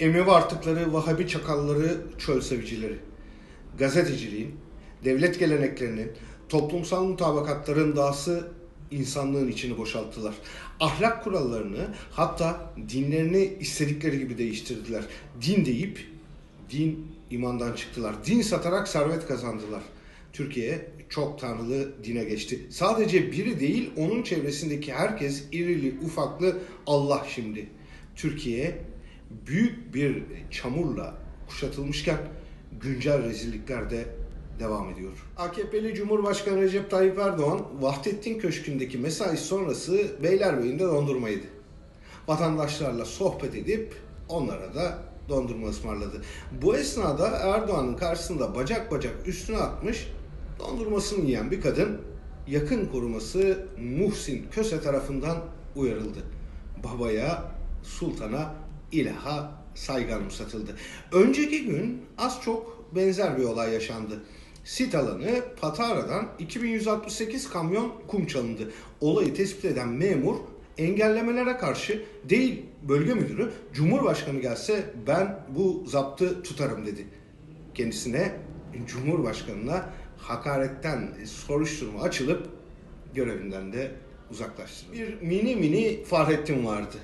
Emevi artıkları, Vahabi çakalları, çöl sevicileri. Gazeteciliğin, devlet geleneklerinin, toplumsal mutabakatların dahası insanlığın içini boşalttılar. Ahlak kurallarını hatta dinlerini istedikleri gibi değiştirdiler. Din deyip din imandan çıktılar. Din satarak servet kazandılar. Türkiye çok tanrılı dine geçti. Sadece biri değil onun çevresindeki herkes irili ufaklı Allah şimdi. Türkiye büyük bir çamurla kuşatılmışken güncel rezillikler de devam ediyor. AKP'li Cumhurbaşkanı Recep Tayyip Erdoğan Vahdettin Köşkü'ndeki mesai sonrası Beylerbeyi'nde dondurma yedi. Vatandaşlarla sohbet edip onlara da dondurma ısmarladı. Bu esnada Erdoğan'ın karşısında bacak bacak üstüne atmış dondurmasını yiyen bir kadın yakın koruması Muhsin Köse tarafından uyarıldı. Babaya, sultana, ilaha saygı anımsatıldı. Önceki gün az çok benzer bir olay yaşandı. Sit alanı Patara'dan 2168 kamyon kum çalındı. Olayı tespit eden memur engellemelere karşı değil bölge müdürü Cumhurbaşkanı gelse ben bu zaptı tutarım dedi. Kendisine Cumhurbaşkanına hakaretten soruşturma açılıp görevinden de uzaklaştırıldı. Bir mini mini Fahrettin vardı.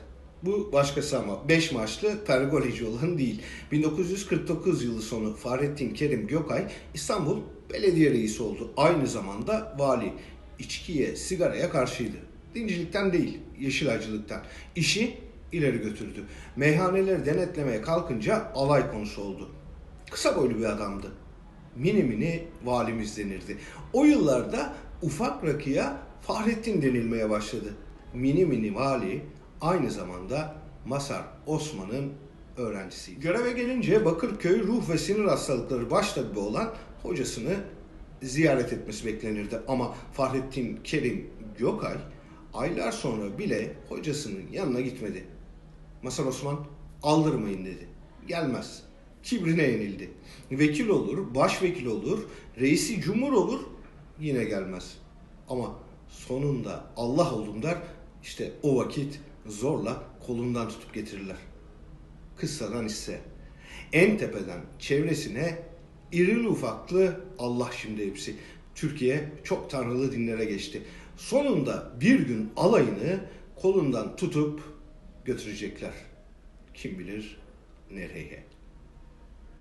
Bu başkası ama 5 maçlı pergoleci olan değil. 1949 yılı sonu Fahrettin Kerim Gökay İstanbul Belediye Reisi oldu. Aynı zamanda vali. İçkiye, sigaraya karşıydı. Dincilikten değil, yeşilacılıktan. İşi ileri götürdü. Meyhaneleri denetlemeye kalkınca alay konusu oldu. Kısa boylu bir adamdı. Mini mini valimiz denirdi. O yıllarda ufak rakıya Fahrettin denilmeye başladı. Mini mini vali aynı zamanda Masar Osman'ın öğrencisiydi. Göreve gelince Bakırköy ruh ve sinir hastalıkları baştabibi olan hocasını ziyaret etmesi beklenirdi. Ama Fahrettin Kerim Gökay aylar sonra bile hocasının yanına gitmedi. Masar Osman aldırmayın dedi. Gelmez. Kibrine yenildi. Vekil olur, başvekil olur, reisi cumhur olur yine gelmez. Ama sonunda Allah oldum der işte o vakit zorla kolundan tutup getirirler. Kıssadan ise en tepeden çevresine irili ufaklı Allah şimdi hepsi. Türkiye çok tanrılı dinlere geçti. Sonunda bir gün alayını kolundan tutup götürecekler. Kim bilir nereye.